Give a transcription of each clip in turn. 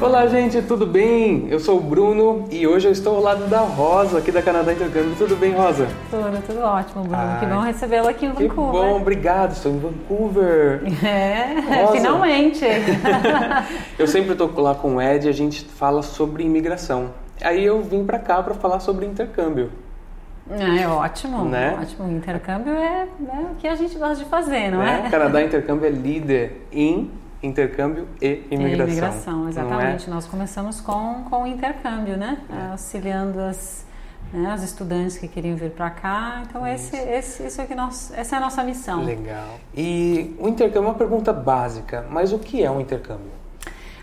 Olá, gente, tudo bem? Eu sou o Bruno e hoje eu estou ao lado da Rosa, aqui da Canadá Intercâmbio. Tudo bem, Rosa? Tudo, tudo ótimo, Bruno. Ai, que bom recebê-lo aqui em Que Vancouver. bom, obrigado. Estou em Vancouver. É, Rosa. finalmente. Eu sempre estou lá com o Ed e a gente fala sobre imigração. Aí eu vim pra cá para falar sobre intercâmbio. é ótimo, Né? ótimo. Intercâmbio é, é o que a gente gosta de fazer, não né? é? Canadá Intercâmbio é líder em intercâmbio e imigração. É, imigração, é? exatamente. Nós começamos com, com o intercâmbio, né? Auxiliando as, né, os estudantes que queriam vir para cá. Então, esse, esse, isso é que nós, essa é a nossa missão. Legal. E o intercâmbio é uma pergunta básica, mas o que é um intercâmbio?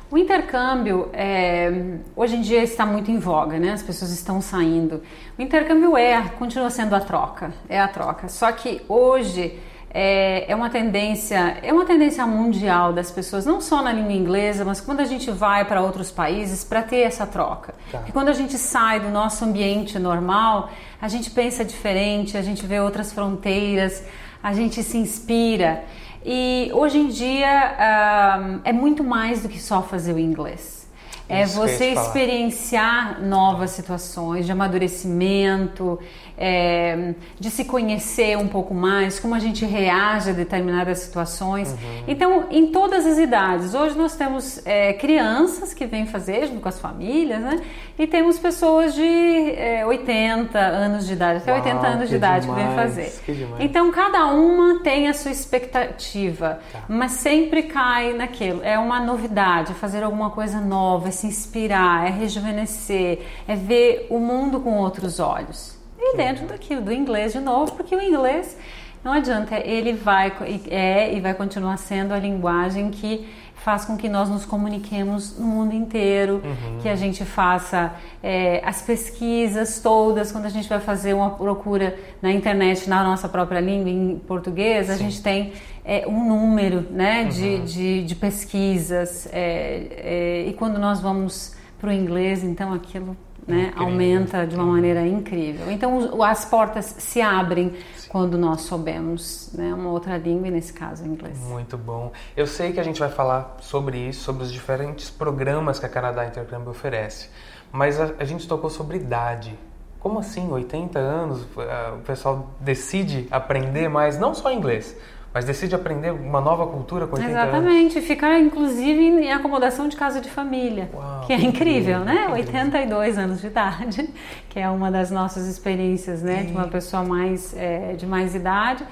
O intercâmbio é, hoje em dia está muito em voga, né? As pessoas estão saindo. O intercâmbio é, continua sendo a troca, é a troca. Só que hoje é, é uma tendência, é uma tendência mundial das pessoas, não só na língua inglesa, mas quando a gente vai para outros países para ter essa troca. Tá. Porque quando a gente sai do nosso ambiente normal, a gente pensa diferente, a gente vê outras fronteiras, a gente se inspira. E hoje em dia ah, é muito mais do que só fazer o inglês. É Isso ia você experienciar novas situações de amadurecimento, é, de se conhecer um pouco mais, como a gente reage a determinadas situações. Uhum. Então, em todas as idades. Hoje nós temos é, crianças que vêm fazer junto com as famílias, né? E temos pessoas de é, 80 anos de idade, até Uau, 80 anos de idade que vêm demais, fazer. que demais. Então, cada uma tem a sua expectativa, Tá. mas sempre cai naquilo. É uma novidade, é fazer alguma coisa nova, é se inspirar, é rejuvenescer, é ver o mundo com outros olhos. E dentro daquilo, do inglês de novo, porque o inglês não adianta, ele vai é e vai continuar sendo a linguagem que faz com que nós nos comuniquemos no mundo inteiro, que a gente faça é, as pesquisas todas, quando a gente vai fazer uma procura na internet na nossa própria língua, em português, a gente tem é, um número né, de, de, de pesquisas, é, é, e quando nós vamos para o inglês, então aquilo né, Incrível. aumenta de uma maneira incrível. Então as portas se abrem quando nós soubemos né, uma outra língua, e nesse caso o inglês. Muito bom. Eu sei que a gente vai falar sobre isso, sobre os diferentes programas que a Canadá Intercâmbio oferece, mas a, a gente tocou sobre idade. Como assim, 80 anos, ah, o pessoal decide aprender mais, não só inglês, mas decide aprender uma nova cultura com 80 anos? Exatamente, ficar inclusive em acomodação de casa de família, Uau, que é incrível, incrível, né? que incrível. 82 anos de idade, que é uma das nossas experiências, né? De uma pessoa mais é, de mais idade.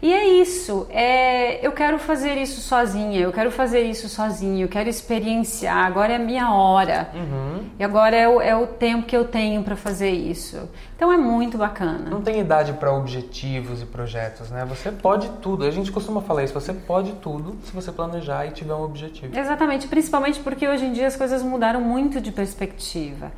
E é isso, é, eu quero fazer isso sozinha, eu quero fazer isso sozinho, eu quero experienciar, agora é a minha hora. Uhum. E agora é o, é o tempo que eu tenho para fazer isso. Então é muito bacana. Não tem idade para objetivos e projetos, né? Você pode tudo. A gente costuma falar isso. Você pode tudo se você planejar e tiver um objetivo. Exatamente, principalmente porque hoje em dia as coisas mudaram muito de perspectiva.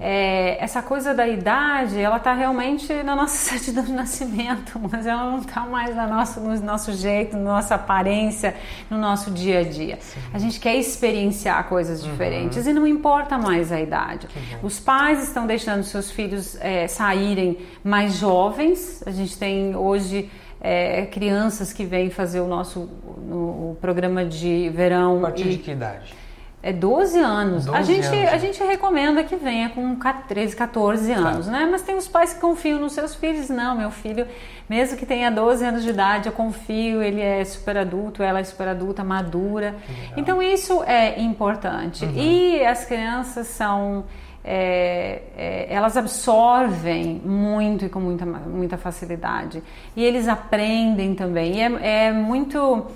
É, essa coisa da idade, ela está realmente na nossa certidão de nascimento, mas ela não está mais na nossa, no nosso jeito, na nossa aparência, no nosso dia a dia. A gente quer experienciar coisas diferentes e não importa mais a idade. Os pais estão deixando seus filhos é, saírem mais jovens. A gente tem hoje é, crianças que vêm fazer o nosso no- o programa de verão. A partir e- de que idade? É 12 anos. a 12 gente, anos. a gente recomenda que venha com 13, 14 anos, né? Mas tem os pais que confiam nos seus filhos. Não, meu filho, mesmo que tenha 12 anos de idade, eu confio, ele é super adulto, ela é super adulta, madura. Então isso é importante. E as crianças são. é, é, elas absorvem muito e com muita, muita facilidade. E eles aprendem também. E é, é muito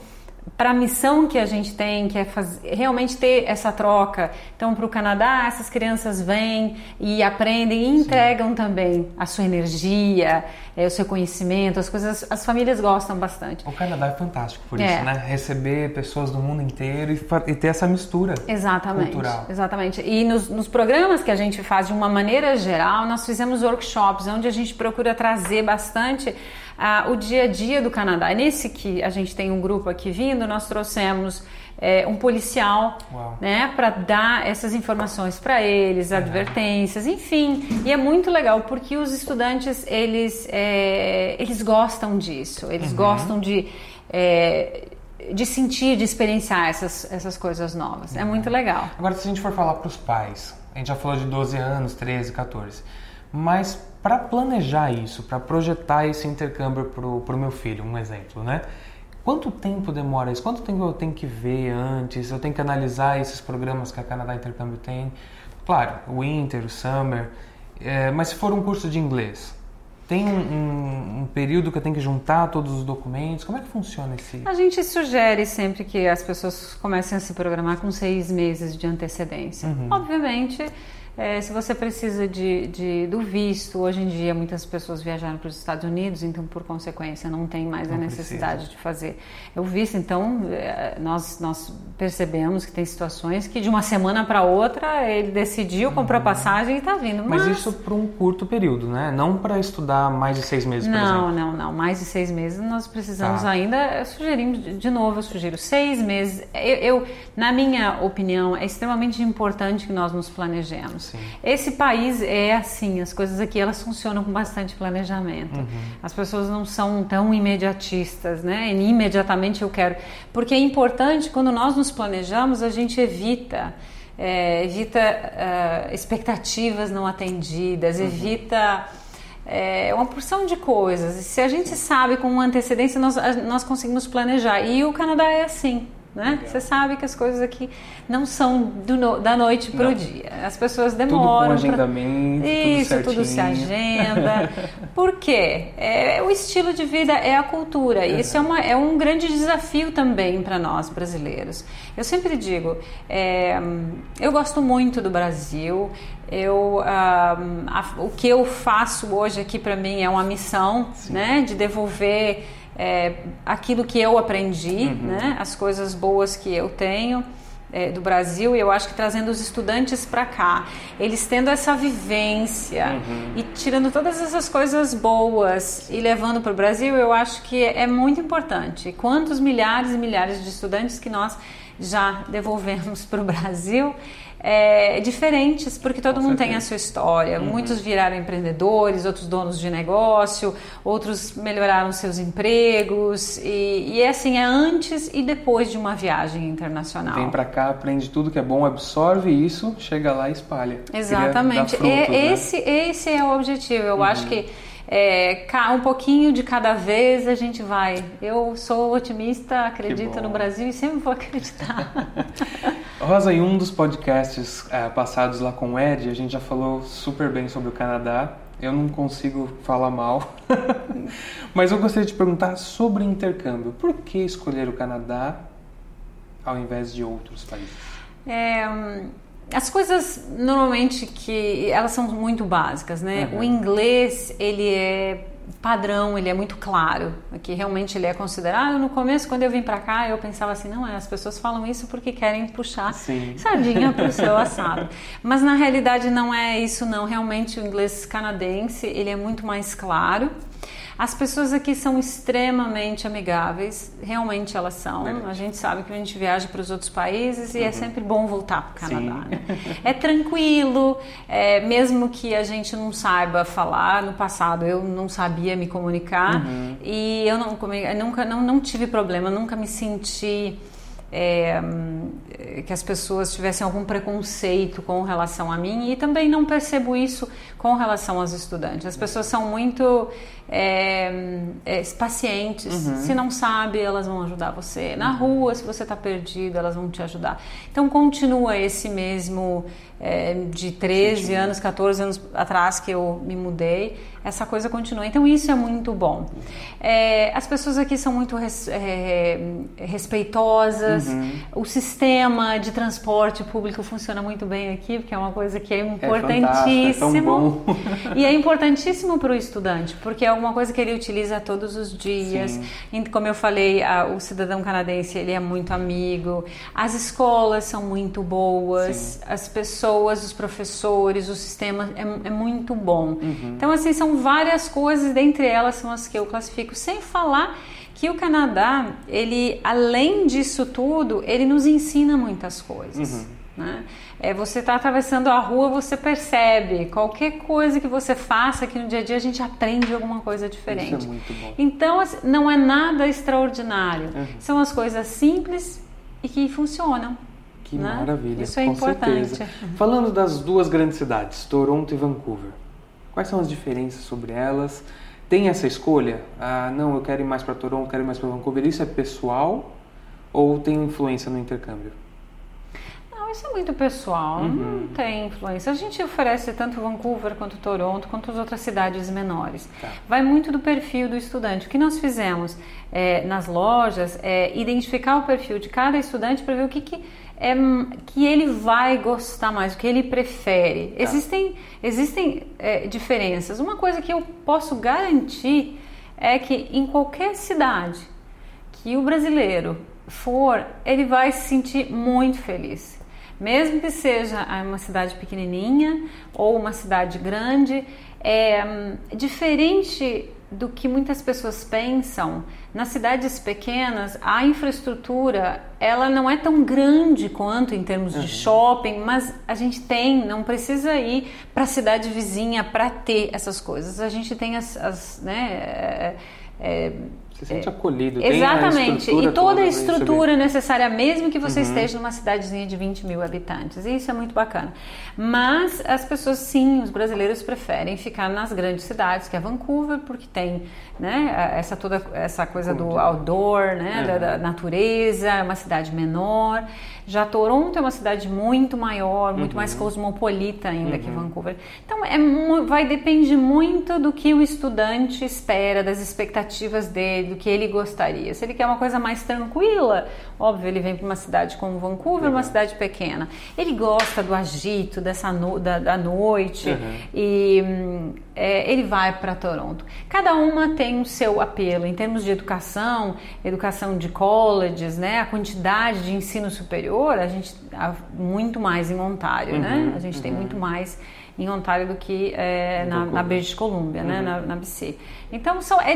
para a missão que a gente tem, que é faz- realmente ter essa troca. Então, para o Canadá, essas crianças vêm e aprendem e entregam também a sua energia, o seu conhecimento, as coisas. As famílias gostam bastante. O Canadá é fantástico por É. isso, né? Receber pessoas do mundo inteiro e, e ter essa mistura. Exatamente, Cultural. exatamente. E nos, nos programas que a gente faz de uma maneira geral, nós fizemos workshops onde a gente procura trazer bastante ah, o dia a dia do Canadá. Nesse que a gente tem um grupo aqui vindo, nós trouxemos eh, um policial, Uau. né, para dar essas informações para eles, advertências, enfim. E é muito legal porque os estudantes eles eh, eles gostam disso, eles gostam de eh, de sentir, de experienciar essas, essas coisas novas. É muito legal. Agora, se a gente for falar para os pais, a gente já falou de 12 anos, 13, 14, mas para planejar isso, para projetar esse intercâmbio para o meu filho, um exemplo, né? Quanto tempo demora isso? Quanto tempo eu tenho que ver antes? Eu tenho que analisar esses programas que a Canadá Intercâmbio tem? Claro, o Winter, o Summer, é, mas se for um curso de inglês, tem um, um, período que eu tenho que juntar todos os documentos? Como é que funciona esse? A gente sugere sempre que as pessoas comecem a se programar com seis meses de antecedência. Uhum. Obviamente é, se você precisa de, de, do visto, hoje em dia muitas pessoas viajaram para os Estados Unidos, então por consequência não tem mais não a necessidade precisa. de fazer o visto. Então é, nós, nós percebemos que tem situações que de uma semana para outra ele decidiu, uhum. comprou a passagem e está vindo. Mas, Mas isso para um curto período, né? Não para estudar mais de seis meses, por não, exemplo. Não, não, Mais de seis meses nós precisamos tá. ainda. Sugerimos, de novo, eu sugiro seis meses. Eu, eu, na minha opinião, é extremamente importante que nós nos planejemos. Sim. Esse país é assim, as coisas aqui elas funcionam com bastante planejamento. Uhum. As pessoas não são tão imediatistas, né? E imediatamente eu quero. Porque é importante, quando nós nos planejamos, a gente evita. É, evita uh, expectativas não atendidas, uhum. evita é, uma porção de coisas. Se a gente sabe com antecedência, nós, nós conseguimos planejar. E o Canadá é assim né? Você sabe que as coisas aqui não são no, da noite para o dia. As pessoas demoram. Tudo com agendamento. Pra... Isso, tudo, tudo, se agenda. Por quê? É, o estilo de vida é a cultura. E isso é, uma, é um grande desafio também para nós brasileiros. Eu sempre digo, é, eu gosto muito do Brasil. Eu, a, o que eu faço hoje aqui para mim é uma missão, né? De devolver é, aquilo que eu aprendi, uhum. né? as coisas boas que eu tenho. É, do Brasil e eu acho que trazendo os estudantes para cá, eles tendo essa vivência uhum. e tirando todas essas coisas boas e levando para o Brasil, eu acho que é muito importante. Quantos milhares e milhares de estudantes que nós já devolvemos para o Brasil é, diferentes, porque todo Com mundo certeza. tem a sua história. Uhum. Muitos viraram empreendedores, outros donos de negócio, outros melhoraram seus empregos. E, e é assim, é antes e depois de uma viagem internacional. Vem para cá, aprende tudo que é bom, absorve isso, chega lá e espalha. Exatamente. Frutos, é, né? esse, esse é o objetivo. Eu uhum. acho que é, um pouquinho de cada vez a gente vai. Eu sou otimista, acredito no Brasil e sempre vou acreditar. Rosa, em um dos podcasts é, passados lá com o Ed, a gente já falou super bem sobre o Canadá. Eu não consigo falar mal, mas eu gostaria de perguntar sobre intercâmbio. Por que escolher o Canadá ao invés de outros países? É, as coisas normalmente que elas são muito básicas, né? Uhum. O inglês ele é padrão, ele é muito claro, que realmente ele é considerado. No começo, quando eu vim para cá, eu pensava assim, não é, as pessoas falam isso porque querem puxar Sim. sardinha para o seu assado. Mas na realidade não é isso não. Realmente o inglês canadense ele é muito mais claro. As pessoas aqui são extremamente amigáveis, realmente elas são. Verdade. A gente sabe que a gente viaja para os outros países e é uhum. é sempre bom voltar para o Canadá. Né? É tranquilo, é, mesmo que a gente não saiba falar. No passado eu não sabia me comunicar uhum. e eu não, nunca não, não tive problema, nunca me senti é, que as pessoas tivessem algum preconceito com relação a mim e também não percebo isso com relação aos estudantes. As pessoas são muito é, é, pacientes. Uhum. Se não sabe, elas vão ajudar você. Na uhum. rua, se você está perdido, elas vão te ajudar. Então continua esse mesmo é, de 13 anos, 14 anos atrás que eu me mudei, essa coisa continua. Então isso é muito bom. É, as pessoas aqui são muito res, é, respeitosas, uhum. o sistema de transporte público funciona muito bem aqui, porque é uma coisa que é, é importantíssimo. É e é importantíssimo para o estudante, porque é alguma coisa que ele utiliza todos os dias. Sim. Como eu falei, a, o cidadão canadense ele é muito amigo, as escolas são muito boas, Sim. as pessoas pessoas, os professores, o sistema é, é muito bom. Uhum. Então, assim, são várias coisas, dentre elas são as que eu classifico, sem falar que o Canadá, ele, além disso tudo, ele nos ensina muitas coisas. Uhum. Né? É, você está atravessando a rua, você percebe. Qualquer coisa que você faça aqui no dia a dia, a gente aprende alguma coisa diferente. Isso é muito bom. Então, assim, não é nada extraordinário. Uhum. São as coisas simples e que funcionam. Que né? maravilha. Isso é importante. Certeza. Falando das duas grandes cidades, Toronto e Vancouver, quais são as diferenças sobre elas? Tem essa escolha? Ah, não, eu quero ir mais para Toronto, quero ir mais para Vancouver. Isso é pessoal ou tem influência no intercâmbio? Não, isso é muito pessoal, uhum. não tem influência. A gente oferece tanto Vancouver quanto Toronto, quanto as outras cidades menores. Tá. Vai muito do perfil do estudante. O que nós fizemos é, nas lojas é identificar o perfil de cada estudante para ver o que, que é, que ele vai gostar mais, o que ele prefere. Tá. Existem, existem é, diferenças. Uma coisa que eu posso garantir é que em qualquer cidade que o brasileiro for, ele vai se sentir muito feliz. Mesmo que seja uma cidade pequenininha ou uma cidade grande, é diferente do que muitas pessoas pensam, nas cidades pequenas a infraestrutura ela não é tão grande quanto em termos de uhum. shopping, mas a gente tem, não precisa ir para a cidade vizinha para ter essas coisas. A gente tem as, as né, é, é, se sente acolhido. Exatamente. e toda a estrutura necessária, mesmo que você uhum. esteja numa cidadezinha de 20 mil habitantes. Isso é muito bacana. Mas as pessoas, sim, os brasileiros preferem ficar nas grandes cidades, que é Vancouver, porque tem né, essa toda essa coisa do outdoor, né, uhum. da, da, natureza, é uma cidade menor. Já Toronto é uma cidade muito maior, muito uhum. mais cosmopolita ainda que uhum. Vancouver. Então, é, vai depender muito do que o estudante espera, das expectativas dele, do que ele gostaria. Se ele quer uma coisa mais tranquila, óbvio, ele vem para uma cidade como Vancouver, uma cidade pequena. Ele gosta do agito, dessa no, da, da noite uhum. e é, ele vai para Toronto. Cada uma tem o seu apelo em termos de educação, educação de colleges, né? A quantidade de ensino superior, a gente há muito mais em Ontário, né? uhum. né? A gente uhum. tem muito mais em Ontário do que é, na, na British Columbia, né? uhum. né? na, na BC. Então são, é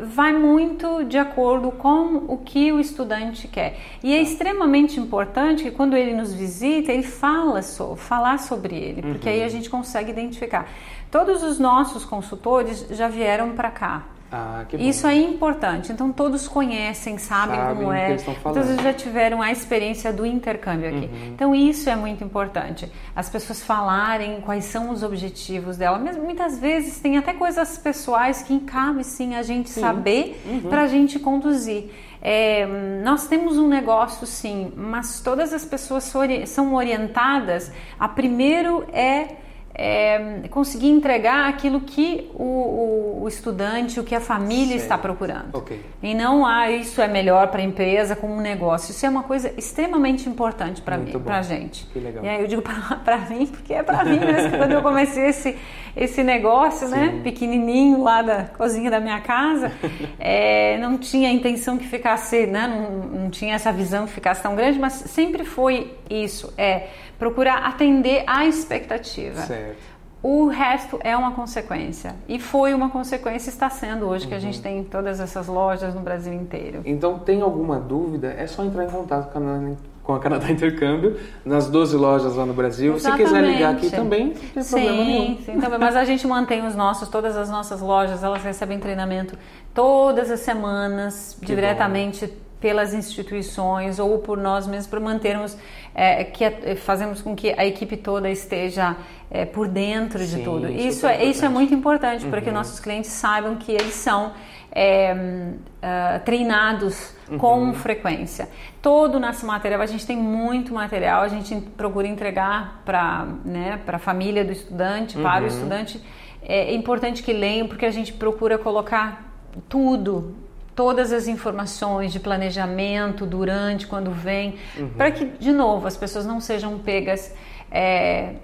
vai muito de acordo com o que o estudante quer. E é tá. extremamente importante que quando ele nos visita, ele fala so, falar sobre ele, porque uhum. aí a gente consegue identificar. Todos os nossos consultores já vieram para cá. Ah, Isso é importante. Então todos conhecem, sabem, sabem como é. Todos já tiveram a experiência do intercâmbio aqui. Uhum. Então isso é muito importante. As pessoas falarem quais são os objetivos dela. Mesmo muitas vezes tem até coisas pessoais que cabe sim a gente sim. saber uhum. para a gente conduzir. É, nós temos um negócio sim, mas todas as pessoas são orientadas a primeiro é é, conseguir entregar aquilo que o, o, o, estudante, o que a família está procurando. Okay. E não, ah, isso é melhor para a empresa como um negócio. Isso é uma coisa extremamente importante para mim, para a gente. Que legal. E aí eu digo para mim, porque é para mim mesmo. quando eu comecei esse, esse negócio, né, Sim. né, pequenininho lá da cozinha da minha casa, é, não tinha a intenção que ficasse, né, não, não tinha essa visão que ficasse tão grande, mas sempre foi isso, é procurar atender à expectativa. Certo. O resto é uma consequência. E foi uma consequência, está sendo hoje, uhum. que a gente uhum. tem todas essas lojas no Brasil inteiro. Então, tem alguma dúvida? É só entrar em contato com a, com a Canadá Intercâmbio, nas 12 lojas lá no Brasil. Exatamente. Se quiser ligar aqui também, não tem sim, problema nenhum. Sim, também. Mas a gente mantém os nossos, todas as nossas lojas, elas recebem treinamento todas as semanas, que diretamente. Bom pelas instituições ou por nós mesmos para mantermos é, que fazemos com que a equipe toda esteja é, por dentro de Sim, tudo. Isso é, isso é muito importante uhum. para que nossos clientes saibam que eles são é, uh, treinados uhum. com frequência. Todo o nosso material, a gente tem muito material, a gente procura entregar para né, a família do estudante, uhum. para o uhum. estudante. É importante que leiam, porque a gente procura colocar tudo todas as informações de planejamento durante, quando vem, uhum. para que, de novo, as pessoas não sejam pegas é,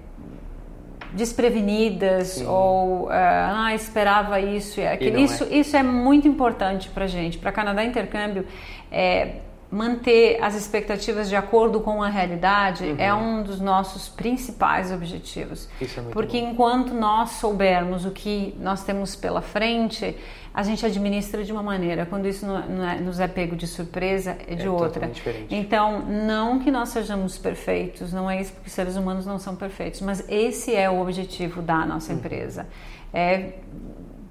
desprevenidas Sim. ou ah, esperava isso e aquilo. E isso, é. isso é muito importante para gente. Para Canadá Intercâmbio, é, manter as expectativas de acordo com a realidade uhum. é um dos nossos principais objetivos. É Porque bom. enquanto nós soubermos o que nós temos pela frente, a gente administra de uma maneira, quando isso não é, nos é pego de surpresa, é de é outra. Então, não que nós sejamos perfeitos, não é isso, porque seres humanos não são perfeitos, mas esse é o objetivo da nossa uhum. empresa. É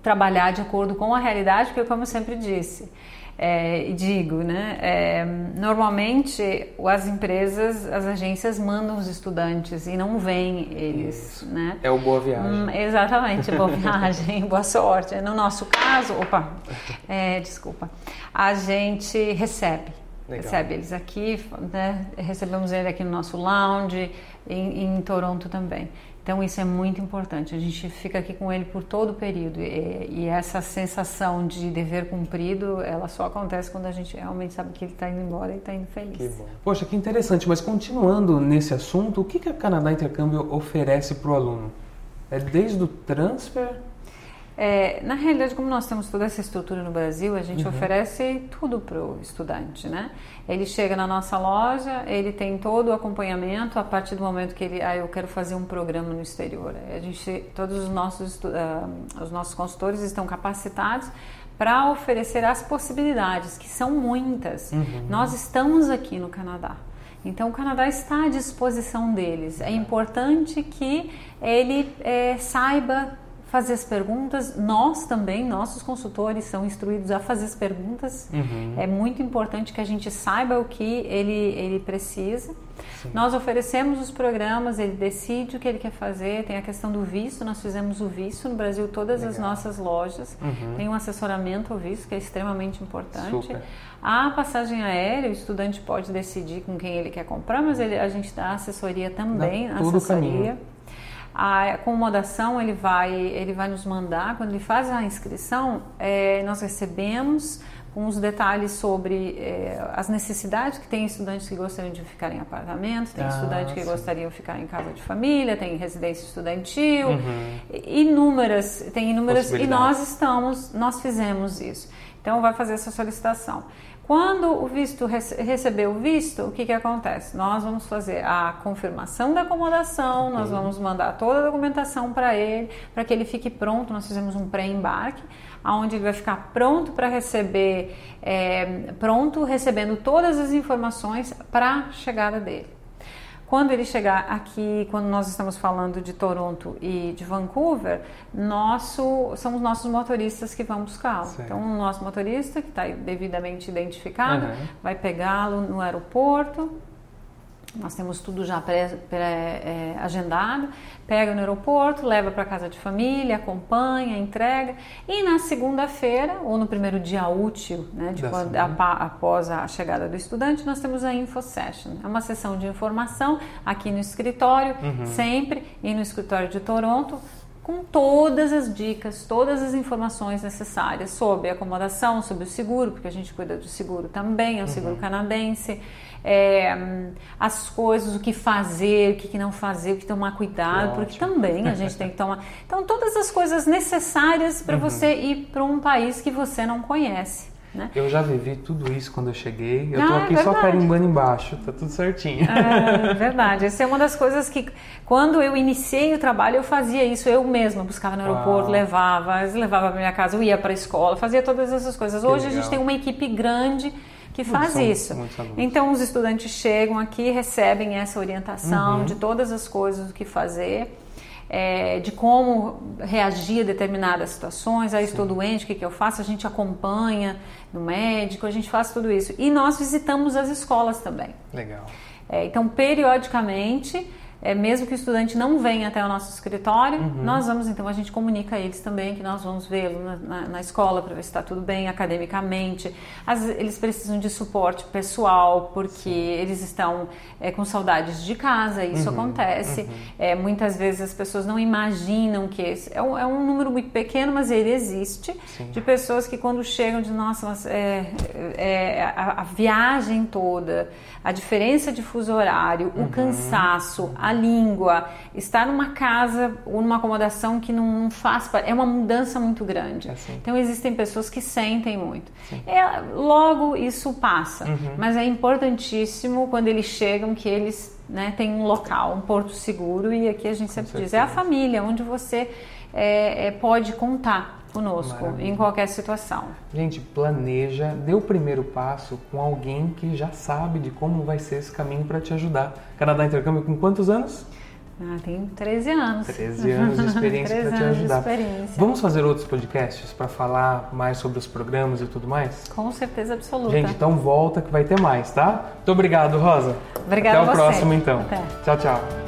trabalhar de acordo com a realidade, porque como eu sempre disse, é, digo, né? É, normalmente as empresas, as agências mandam os estudantes e não vêm eles, Isso. né? É o boa viagem. Hum, exatamente, boa viagem, boa sorte. No nosso caso, opa, é, desculpa, a gente recebe. Legal. Recebe eles aqui, né? recebemos ele aqui no nosso lounge, em, em Toronto também. Então isso é muito importante. A gente fica aqui com ele por todo o período e, e, essa sensação de dever cumprido, ela só acontece quando a gente realmente sabe que ele está indo embora e está indo feliz. Que Poxa, que interessante. Mas continuando nesse assunto, o que, que a Canadá Intercâmbio oferece para o aluno? É desde o transfer é, na realidade, como nós temos toda essa estrutura no Brasil, a gente uhum. oferece tudo para o estudante, né? Ele chega na nossa loja, ele tem todo o acompanhamento a partir do momento que ele, ah, eu quero fazer um programa no exterior. A gente, todos os nossos, uh, os nossos consultores estão capacitados para oferecer as possibilidades, que são muitas. Uhum. Nós estamos aqui no Canadá. Então, o Canadá está à disposição deles. É importante que ele é, saiba fazer as perguntas. Nós também, nossos consultores são instruídos a fazer as perguntas. Uhum. É muito importante que a gente saiba o que ele, ele precisa. Sim. Nós oferecemos os programas, ele decide o que ele quer fazer. Tem a questão do visto, nós fizemos o visto no Brasil, todas Legal. as nossas lojas. Uhum. Tem um assessoramento ao visto que é extremamente importante. Super. A passagem aérea, o estudante pode decidir com quem ele quer comprar, mas ele, a gente dá assessoria também, dá assessoria. Caminho. A acomodação ele vai, ele vai nos mandar, quando ele faz a inscrição, é, nós recebemos com os detalhes sobre é, as necessidades que tem estudantes que gostariam de ficar em apartamentos, tem ah, estudantes que sim. gostariam de ficar em casa de família, tem residência estudantil, uhum. inúmeras, tem inúmeras e nós estamos, nós fizemos isso. Então vai fazer essa solicitação. Quando o visto receber o visto, o que, que acontece? Nós vamos fazer a confirmação da acomodação, nós vamos mandar toda a documentação para ele, para que ele fique pronto. Nós fizemos um pré-embarque, onde ele vai ficar pronto para receber, é, pronto recebendo todas as informações para a chegada dele. Quando ele chegar aqui, quando nós estamos falando de Toronto e de Vancouver, nosso, são os nossos motoristas que vão buscá-lo. Então, o nosso motorista, que está devidamente identificado, uhum. vai pegá-lo no aeroporto, nós temos tudo já pré-agendado. Pré, é, pega no aeroporto, leva para casa de família, acompanha, entrega. E na segunda-feira, ou no primeiro dia útil, né, quando, após a chegada do estudante, nós temos a Info Session. É uma sessão de informação aqui no escritório, uhum. sempre, e no escritório de Toronto, com todas as dicas, todas as informações necessárias sobre a acomodação, sobre o seguro, porque a gente cuida do seguro também, é um seguro uhum. canadense é, as coisas, o que fazer, o que não fazer, o que tomar cuidado, Ótimo. porque também a gente tem que tomar. Então, todas as coisas necessárias para uhum. você ir para um país que você não conhece. Né? Eu já vivi tudo isso quando eu cheguei. Eu ah, tô aqui é só carimbando embaixo, tá tudo certinho. É verdade. Essa é uma das coisas que, quando eu iniciei o trabalho, eu fazia isso eu mesma. Buscava no aeroporto, levava, levava para minha casa, eu ia para a escola, fazia todas essas coisas. Hoje a gente tem uma equipe grande que faz são, isso. Então os estudantes chegam aqui, recebem essa orientação uhum. de todas as coisas o que fazer. É, de como reagir a determinadas situações. Aí estou doente, o que, que eu faço? A gente acompanha no médico, a gente faz tudo isso. E nós visitamos as escolas também. Legal. É, então, periodicamente, é, mesmo que o estudante não venha até o nosso escritório, uhum. nós vamos, então, a gente comunica a eles também que nós vamos vê-lo na, na, na, escola para ver se está tudo bem academicamente. As, eles precisam de suporte pessoal, porque Sim. eles estão é, com saudades de casa, isso uhum. acontece. Uhum. É, muitas vezes as pessoas não imaginam que esse é um, é um número muito pequeno, mas ele existe, Sim. de pessoas que quando chegam de nossa, é, é, a, a, viagem toda, a diferença de fuso horário, o uhum. cansaço, a língua, estar numa casa ou numa acomodação que não faz é uma mudança muito grande. É assim. Então existem pessoas que sentem muito. É, logo isso passa, uhum. mas é importantíssimo quando eles chegam que eles né, têm um local, um porto seguro e aqui a gente sempre diz é a família onde você é, é, pode contar conosco, Maravilha. em qualquer situação. Gente, planeja, dê o primeiro passo com alguém que já sabe de como vai ser esse caminho para te ajudar. Canadá Intercâmbio com quantos anos? Ah, tem 13 anos. 13 anos de experiência 13 para te ajudar. Vamos fazer outros podcasts para falar mais sobre os programas e tudo mais? Com certeza absoluta. Gente, então volta que vai ter mais, tá? Muito obrigado, Rosa. Obrigada Até o você. próximo, então. Até. Tchau, tchau.